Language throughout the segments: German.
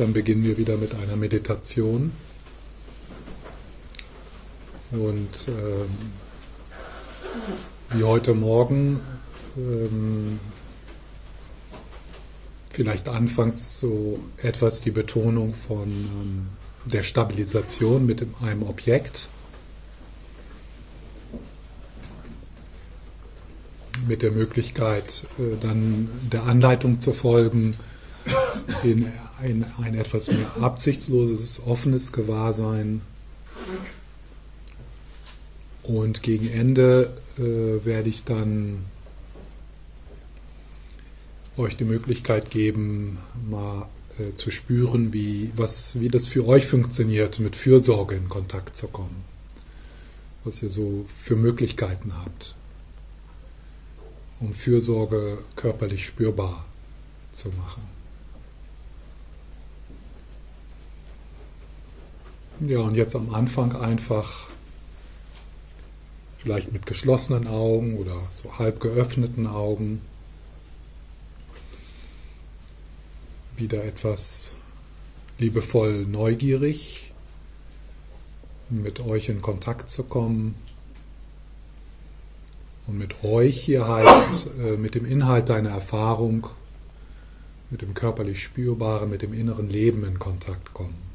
Dann beginnen wir wieder mit einer Meditation. Und ähm, wie heute Morgen, ähm, vielleicht anfangs so etwas die Betonung von ähm, der Stabilisation mit einem Objekt. Mit der Möglichkeit, äh, dann der Anleitung zu folgen, in ein, ein etwas mehr absichtsloses, offenes Gewahrsein. Und gegen Ende äh, werde ich dann euch die Möglichkeit geben, mal äh, zu spüren, wie, was, wie das für euch funktioniert, mit Fürsorge in Kontakt zu kommen. Was ihr so für Möglichkeiten habt, um Fürsorge körperlich spürbar zu machen. Ja, und jetzt am Anfang einfach vielleicht mit geschlossenen Augen oder so halb geöffneten Augen wieder etwas liebevoll neugierig, mit euch in Kontakt zu kommen. Und mit euch hier heißt, äh, mit dem Inhalt deiner Erfahrung, mit dem körperlich Spürbaren, mit dem inneren Leben in Kontakt kommen.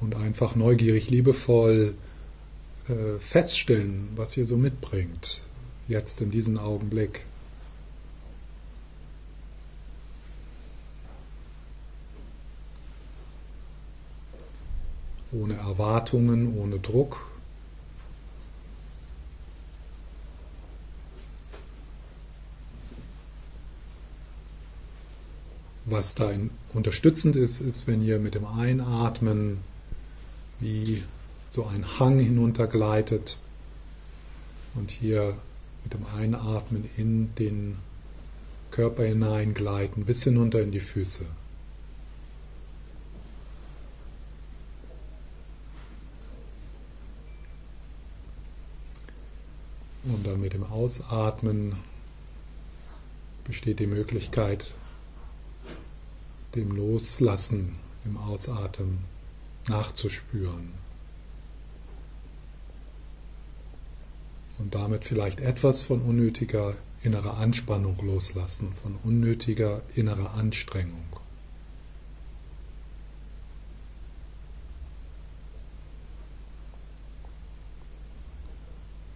Und einfach neugierig, liebevoll äh, feststellen, was ihr so mitbringt, jetzt in diesem Augenblick. Ohne Erwartungen, ohne Druck. Was da unterstützend ist, ist, wenn ihr mit dem Einatmen wie so ein Hang hinuntergleitet und hier mit dem Einatmen in den Körper hineingleiten bis hinunter in die Füße. Und dann mit dem Ausatmen besteht die Möglichkeit, dem Loslassen im Ausatmen nachzuspüren. Und damit vielleicht etwas von unnötiger innerer Anspannung loslassen, von unnötiger innerer Anstrengung.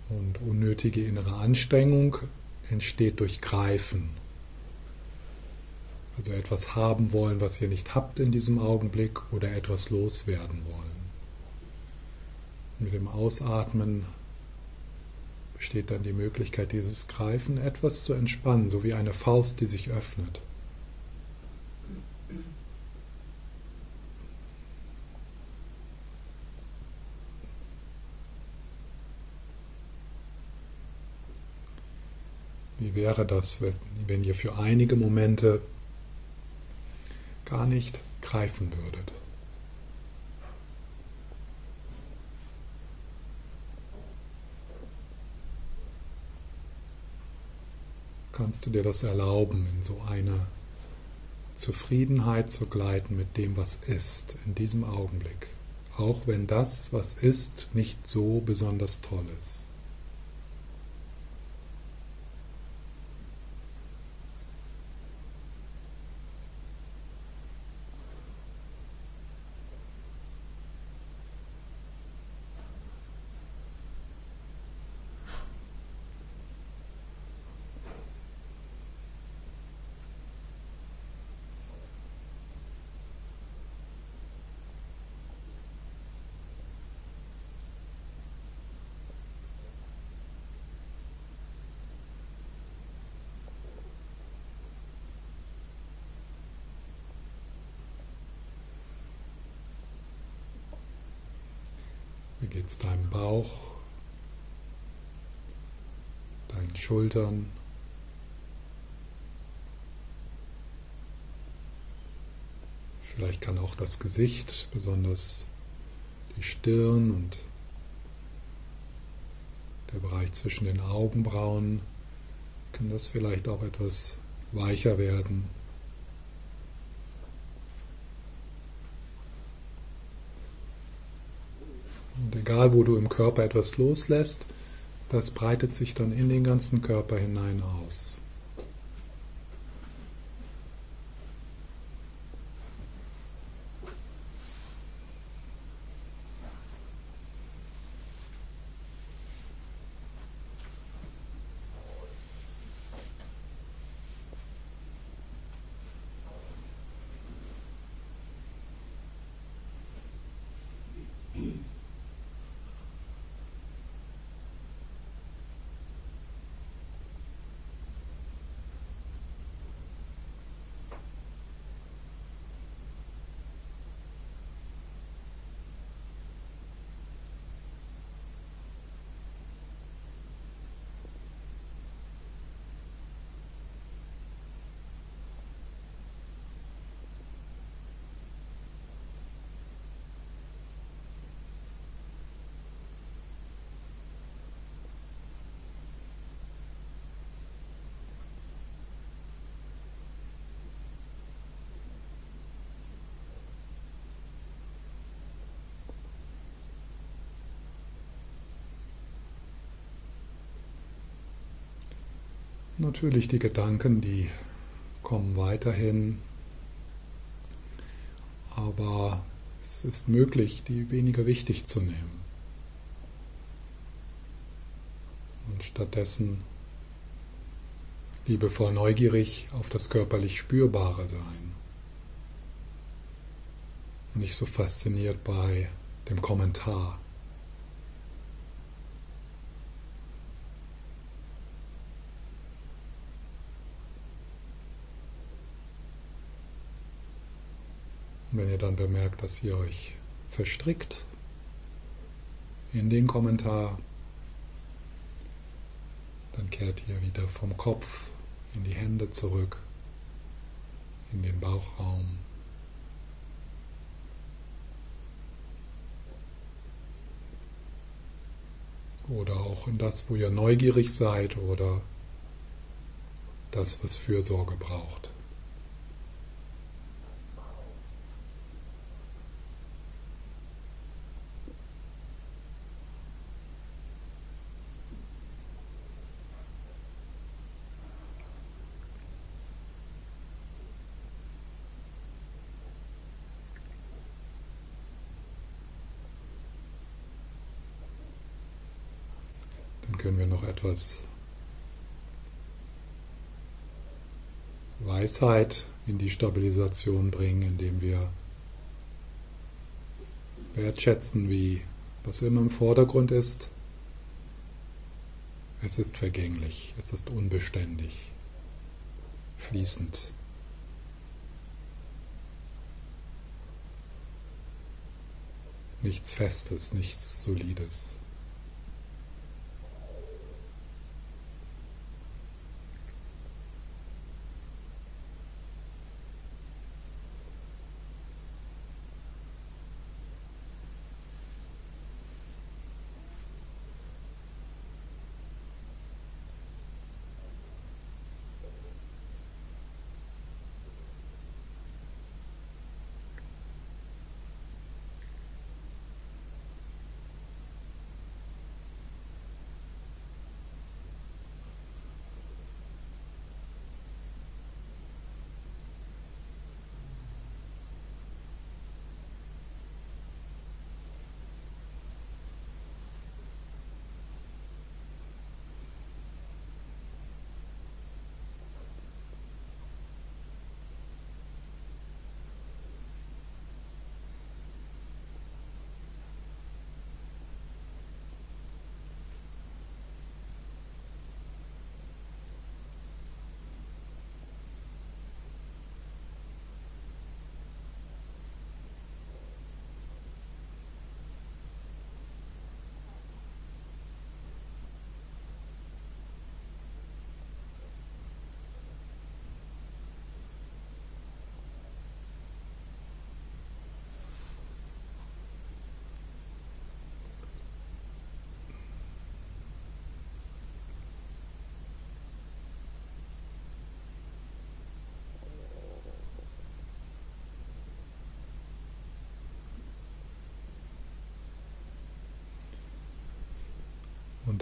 Und unnötige innere Anstrengung entsteht durch Greifen. Also etwas haben wollen, was ihr nicht habt in diesem Augenblick oder etwas loswerden wollen. mit dem Ausatmen besteht dann die Möglichkeit, dieses Greifen etwas zu entspannen, so wie eine Faust, die sich öffnet. Wie wäre das, wenn ihr für einige Momente gar nicht greifen würdet. Kannst du dir das erlauben, in so eine Zufriedenheit zu gleiten mit dem, was ist, in diesem Augenblick, auch wenn das, was ist, nicht so besonders toll ist. Es deinem Bauch, deinen Schultern? Vielleicht kann auch das Gesicht, besonders die Stirn und der Bereich zwischen den Augenbrauen, kann das vielleicht auch etwas weicher werden. Egal wo du im Körper etwas loslässt, das breitet sich dann in den ganzen Körper hinein aus. Natürlich die Gedanken, die kommen weiterhin, aber es ist möglich, die weniger wichtig zu nehmen. Und stattdessen liebevoll neugierig auf das körperlich Spürbare sein. Und nicht so fasziniert bei dem Kommentar. Wenn ihr dann bemerkt, dass ihr euch verstrickt in den Kommentar, dann kehrt ihr wieder vom Kopf in die Hände zurück, in den Bauchraum. Oder auch in das, wo ihr neugierig seid oder das, was Fürsorge braucht. können wir noch etwas Weisheit in die Stabilisation bringen, indem wir wertschätzen, wie was immer im Vordergrund ist. Es ist vergänglich, es ist unbeständig, fließend. Nichts Festes, nichts Solides.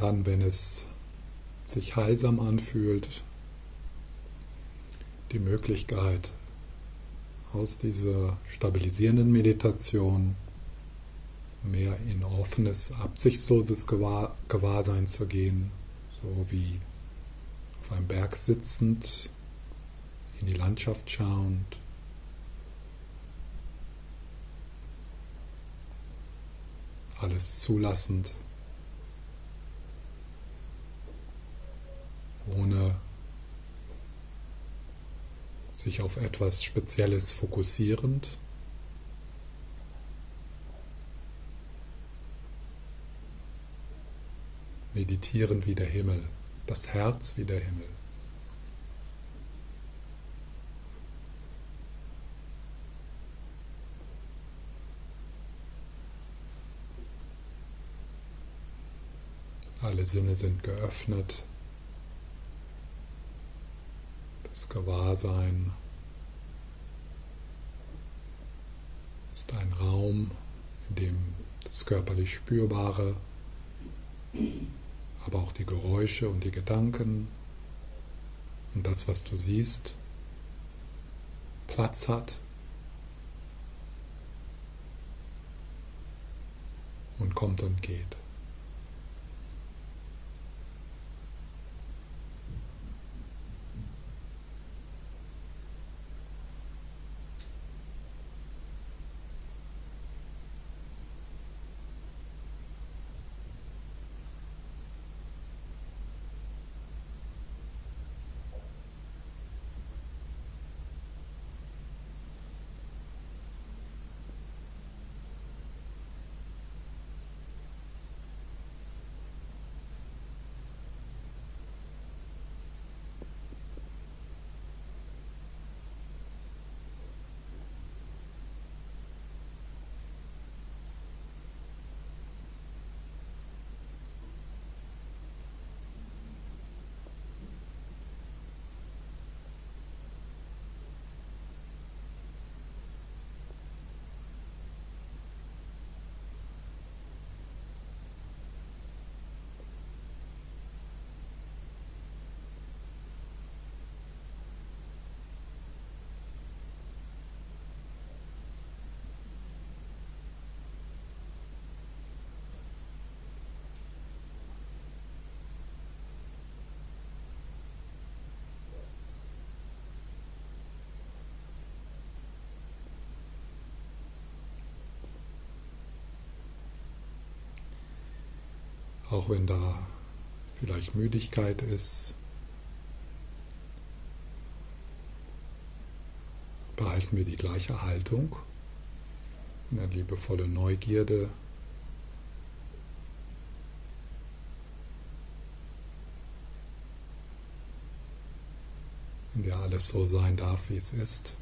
Dann, wenn es sich heilsam anfühlt, die Möglichkeit, aus dieser stabilisierenden Meditation mehr in offenes, absichtsloses Gewahr, Gewahrsein zu gehen, so wie auf einem Berg sitzend, in die Landschaft schauend. Alles zulassend, ohne sich auf etwas Spezielles fokussierend. Meditieren wie der Himmel, das Herz wie der Himmel. Alle Sinne sind geöffnet. Das Gewahrsein ist ein Raum, in dem das körperlich Spürbare, aber auch die Geräusche und die Gedanken und das, was du siehst, Platz hat und kommt und geht. Auch wenn da vielleicht Müdigkeit ist. Behalten wir die gleiche Haltung, eine liebevolle Neugierde. in der alles so sein darf, wie es ist.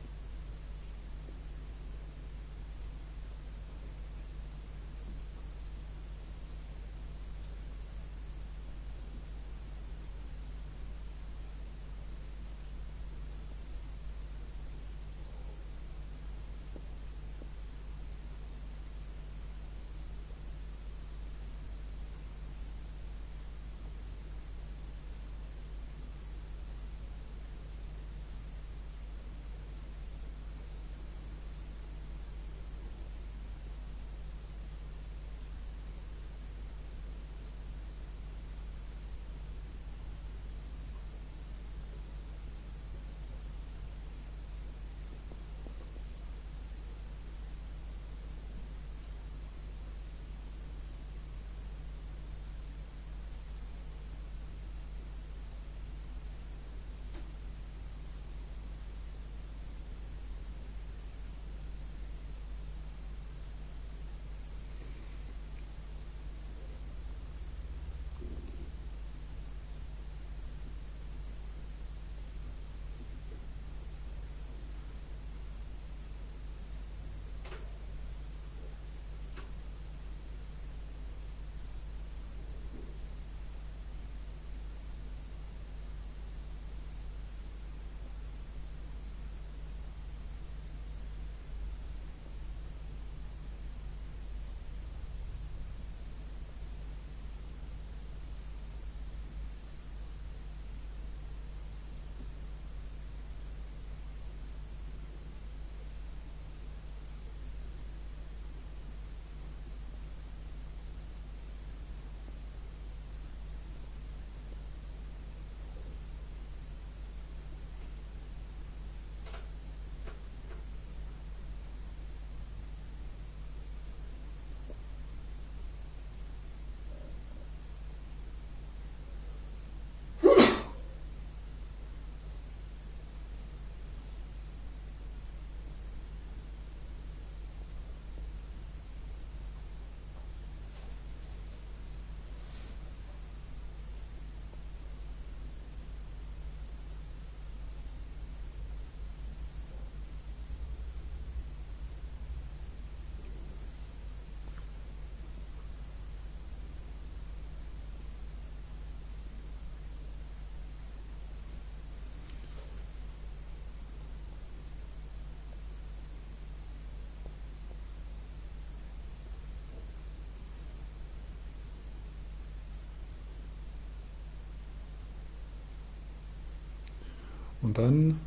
Und dann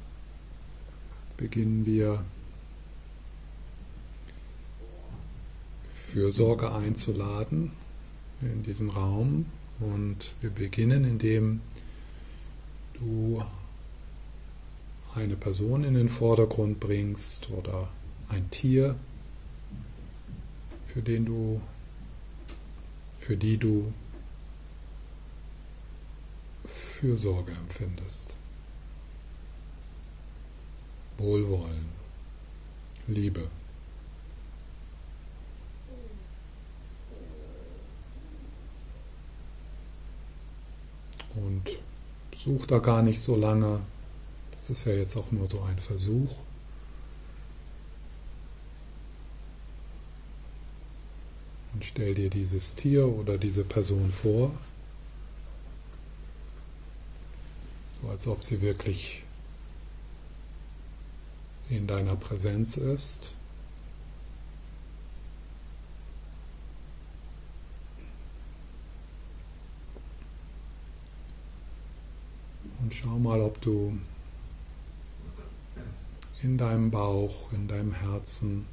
beginnen wir Fürsorge einzuladen in diesem Raum. Und wir beginnen, indem du eine Person in den Vordergrund bringst oder ein Tier, für den du, für die du Fürsorge empfindest. Wohlwollen, Liebe. Und such da gar nicht so lange. Das ist ja jetzt auch nur so ein Versuch. Und stell dir dieses Tier oder diese Person vor, so als ob sie wirklich in deiner Präsenz ist. Und schau mal, ob du in deinem Bauch, in deinem Herzen,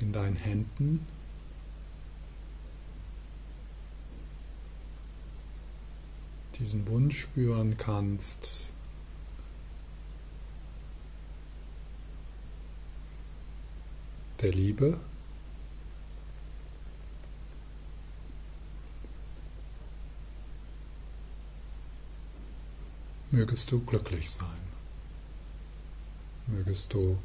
in deinen Händen diesen Wunsch spüren kannst, der Liebe. Mögest du glücklich sein. Mögest du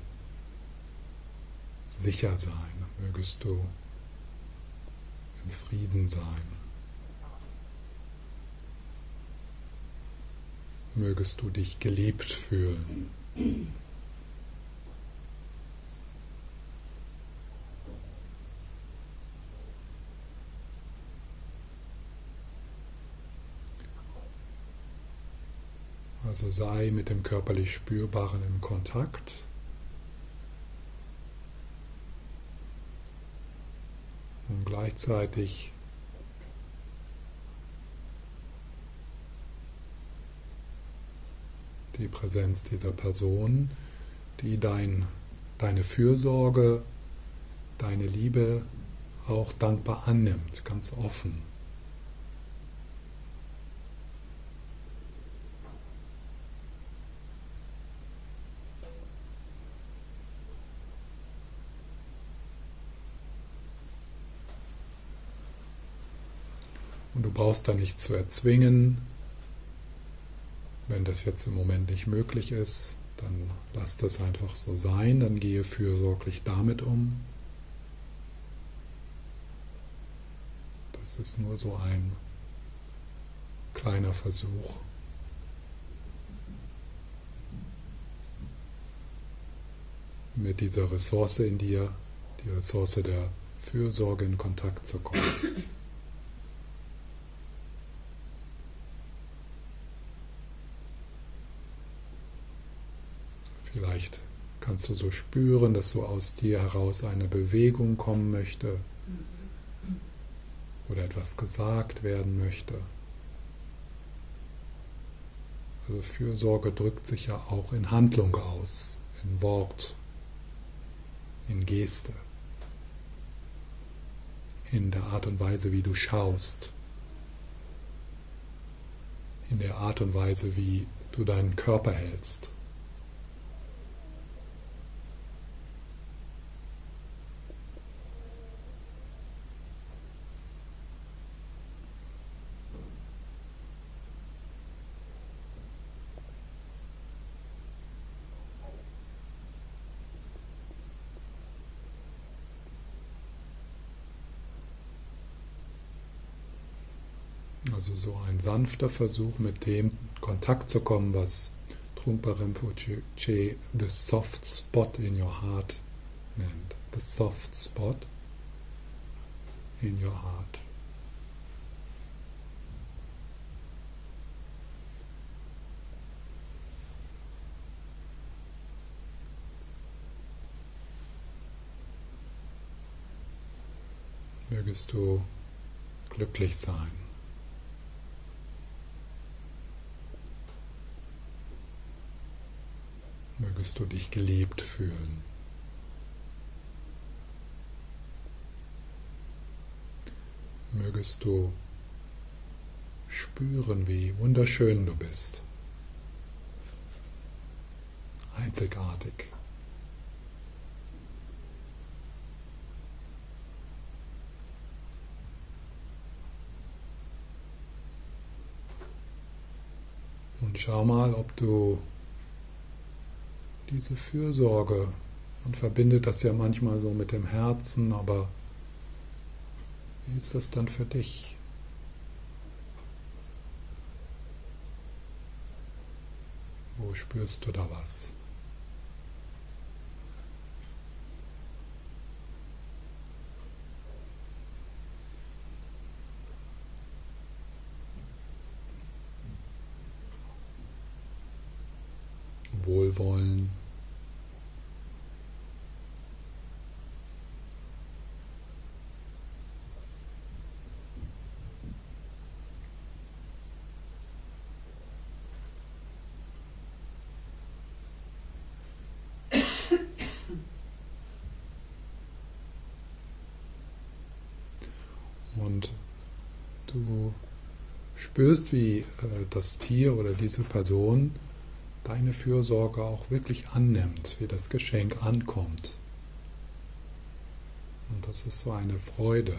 sicher sein. Mögest du im Frieden sein. Mögest du dich geliebt fühlen. Also sei mit dem körperlich Spürbaren im Kontakt. Und gleichzeitig die Präsenz dieser Person, die dein, deine Fürsorge, deine Liebe auch dankbar annimmt, ganz offen. Du brauchst da nichts zu erzwingen. Wenn das jetzt im Moment nicht möglich ist, dann lass das einfach so sein, dann gehe fürsorglich damit um. Das ist nur so ein kleiner Versuch. mit dieser Ressource in dir, die Ressource der Fürsorge in Kontakt zu kommen. Vielleicht kannst du so spüren, dass so aus dir heraus eine Bewegung kommen möchte oder etwas gesagt werden möchte. Also Fürsorge drückt sich ja auch in Handlung aus, in Wort, in Geste, in der Art und Weise, wie du schaust, in der Art und Weise, wie du deinen Körper hältst. Also so ein sanfter Versuch, mit dem Kontakt zu kommen, was Trungpa Rinpoche the soft spot in your heart nennt. The soft spot in your heart. Mögest du glücklich sein. Mögest du dich geliebt fühlen. Mögest du spüren, wie wunderschön du bist. Einzigartig. Und schau mal, ob du diese Fürsorge, man verbindet das ja manchmal so mit dem Herzen, aber wie ist das dann für dich? Wo spürst du da was? Wohlwollen. Und du spürst, wie äh, das Tier oder diese Person deine Fürsorge auch wirklich annimmt, wie das Geschenk ankommt. Und das ist so eine Freude.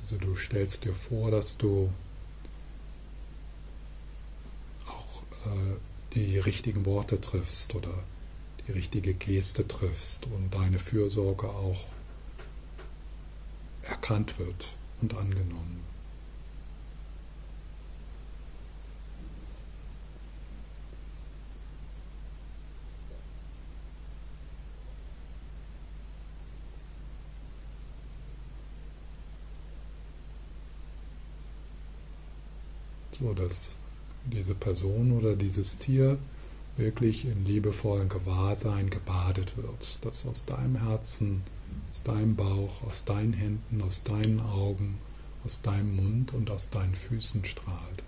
Also du stellst dir vor, dass du Äh, die richtigen Worte triffst oder die richtige Geste triffst und deine Fürsorge auch erkannt wird und angenommen. So, dass diese Person oder dieses Tier wirklich in liebevollen Gewahrsein gebadet wird, dass aus deinem Herzen, aus deinem Bauch, aus deinen Händen, aus deinen Augen, aus deinem Mund und aus deinen Füßen strahlt.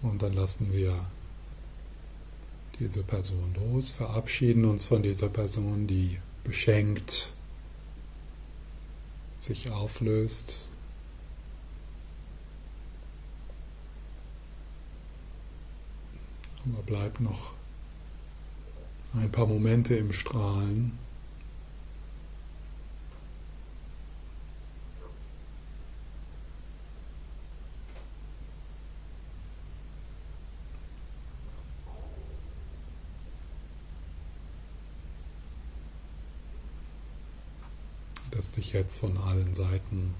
Und dann lassen wir diese Person los, verabschieden uns von dieser Person, die beschenkt sich auflöst. Aber bleibt noch ein paar Momente im Strahlen. Das dich jetzt von allen Seiten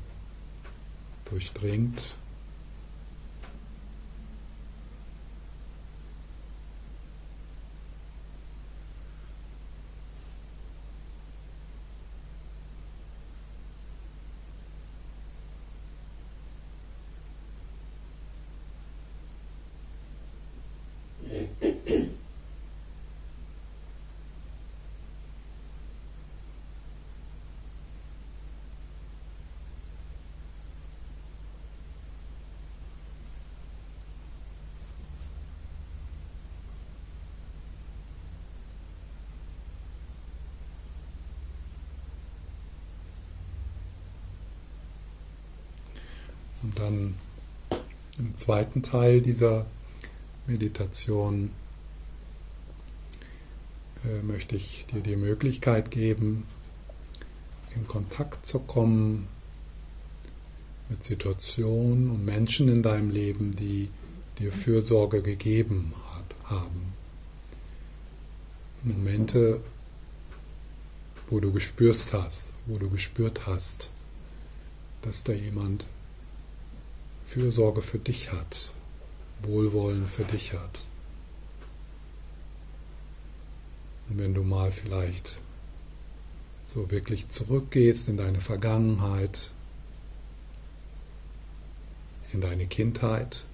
durchdringt. Und dann im zweiten Teil dieser Meditation äh, möchte ich dir die Möglichkeit geben, in Kontakt zu kommen mit Situationen und Menschen in deinem Leben, die dir Fürsorge gegeben hat, haben. Momente, wo du gespürst hast, wo du gespürt hast, dass da jemand Fürsorge für dich hat, Wohlwollen für dich hat. Und wenn du mal vielleicht so wirklich zurückgehst in deine Vergangenheit, in deine Kindheit,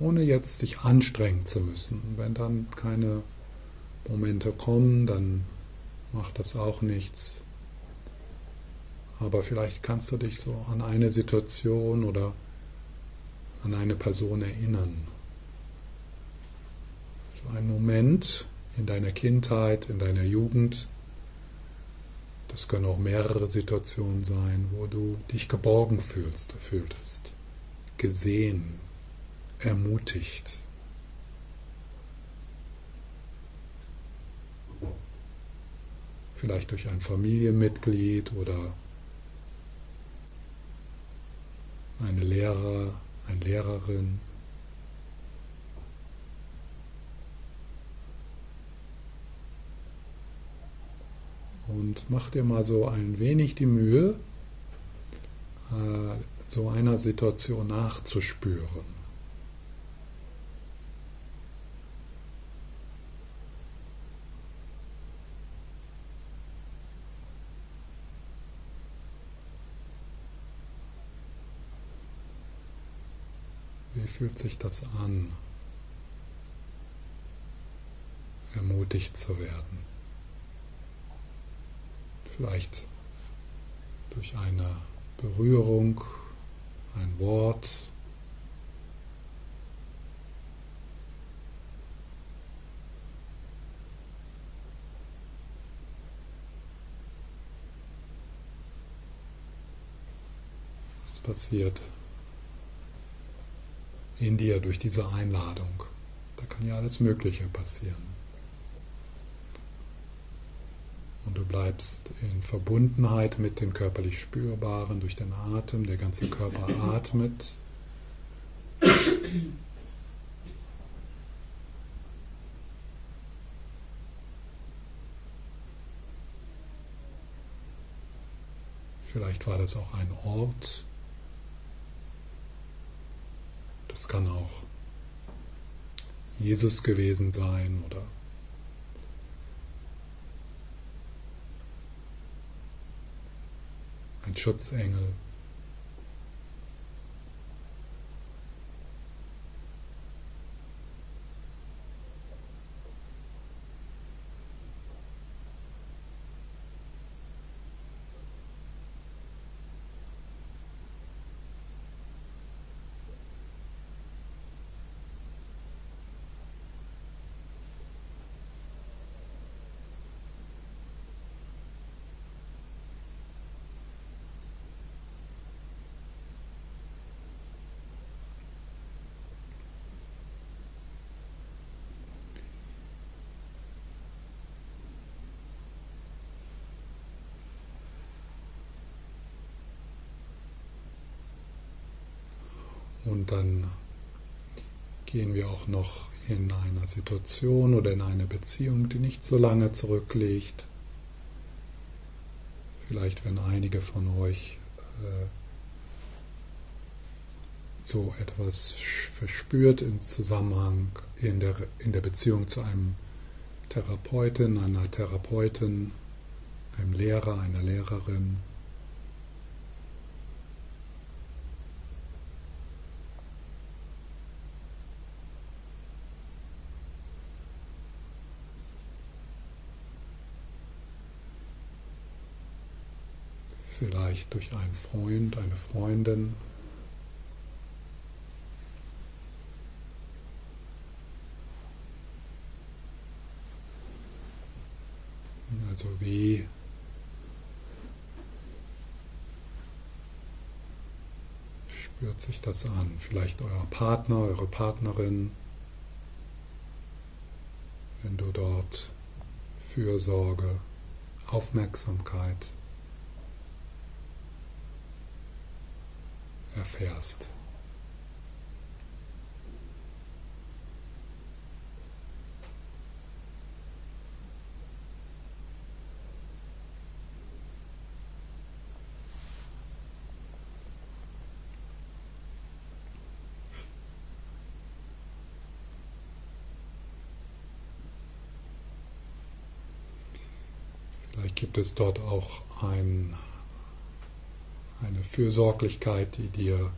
ohne jetzt dich anstrengen zu müssen. Wenn dann keine Momente kommen, dann macht das auch nichts. Aber vielleicht kannst du dich so an eine Situation oder an eine Person erinnern. So ein Moment in deiner Kindheit, in deiner Jugend. Das können auch mehrere Situationen sein, wo du dich geborgen fühlst, fühltest, gesehen, ermutigt. Vielleicht durch ein Familienmitglied oder eine Lehrer, eine Lehrerin. Und mach dir mal so ein wenig die Mühe, äh, so einer Situation nachzuspüren. Fühlt sich das an, ermutigt zu werden? Vielleicht durch eine Berührung, ein Wort, passiert in dir durch diese Einladung. Da kann ja alles Mögliche passieren. Und du bleibst in Verbundenheit mit dem körperlich Spürbaren durch den Atem. Der ganze Körper atmet. Vielleicht war das auch ein Ort, Das kann auch Jesus gewesen sein oder ein Schutzengel. Und dann gehen wir auch noch in einer Situation oder in eine Beziehung, die nicht so lange zurückliegt. Vielleicht wenn einige von euch äh, so etwas verspürt im Zusammenhang in der, in der Beziehung zu einem Therapeuten, einer Therapeutin, einem Lehrer, einer Lehrerin, vielleicht durch einen Freund, eine Freundin. Also wie spürt sich das an? Vielleicht euer Partner, eure Partnerin, wenn du dort Fürsorge, Aufmerksamkeit erfährst. Vielleicht gibt es dort auch ein, eine Fürsorglichkeit, die dir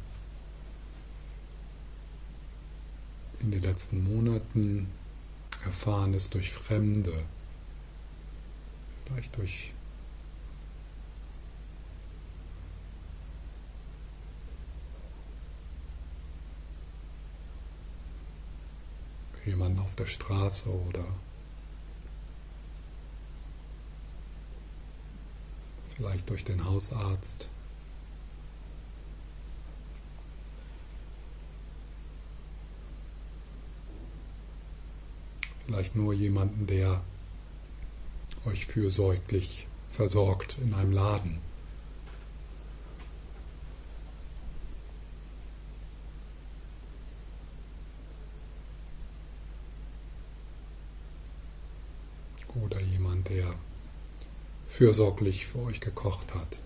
in den letzten Monaten erfahren ist durch Fremde, vielleicht durch jemanden auf der Straße oder vielleicht durch den Hausarzt. Vielleicht nur jemanden, der euch fürsorglich versorgt in einem Laden. Oder jemand, der fürsorglich für euch gekocht hat.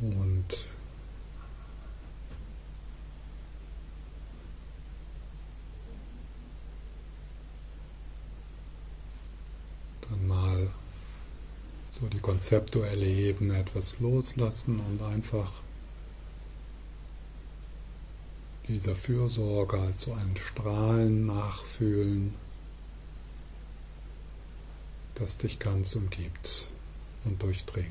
Und dann mal so die konzeptuelle Ebene etwas loslassen und einfach dieser Fürsorge als so ein Strahlen nachfühlen, das dich ganz umgibt und durchdringt.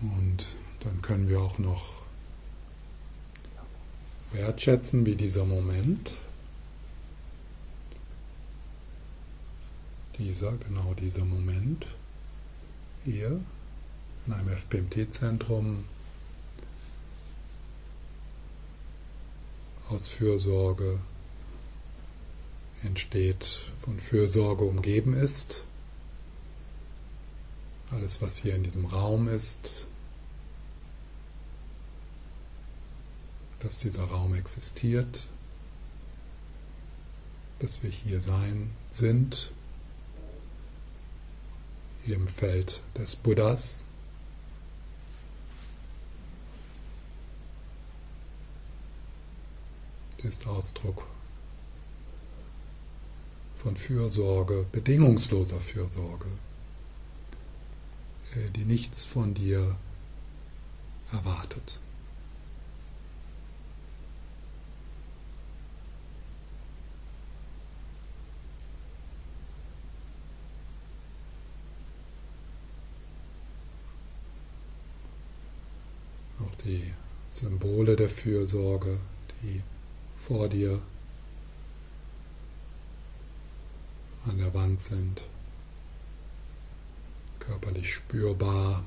Und dann können wir auch noch wertschätzen, wie dieser Moment, dieser, genau dieser Moment. Hier in einem FPMT-Zentrum aus Fürsorge entsteht, von Fürsorge umgeben ist. Alles, was hier in diesem Raum ist, dass dieser Raum existiert, dass wir hier sein, sind, hier im Feld des Buddhas. ist Ausdruck von Fürsorge, bedingungsloser Fürsorge, äh, die nichts von dir erwartet. die Symbole der Fürsorge, die vor dir an der Wand sind, körperlich spürbar,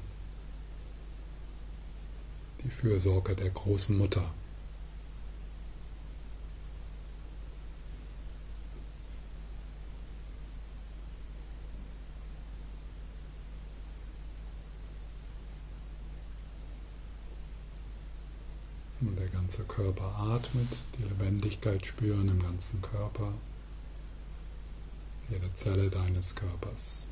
die Fürsorge der großen Mutter. Und der ganze Körper atmet, die Lebendigkeit spüren im ganzen Körper, jede Zelle deines Körpers.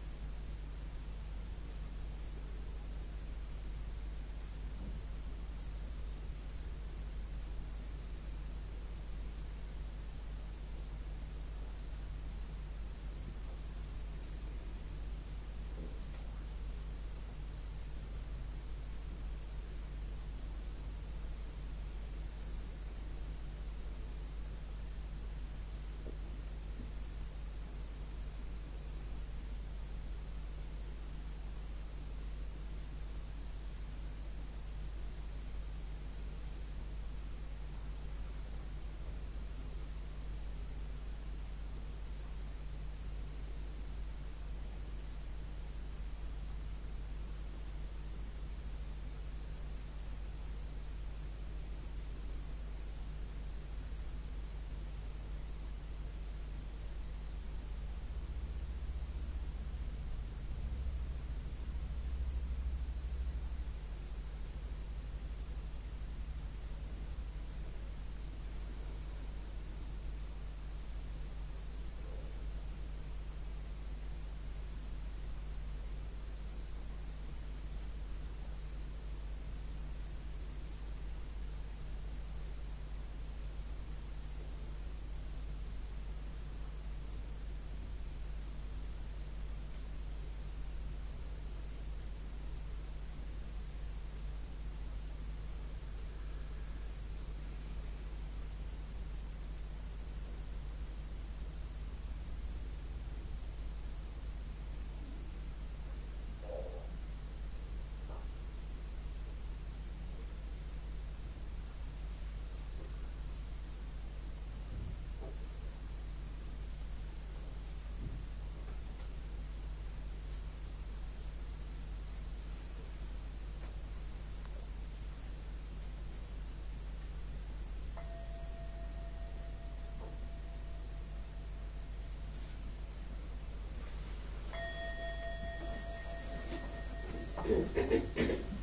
フフフ。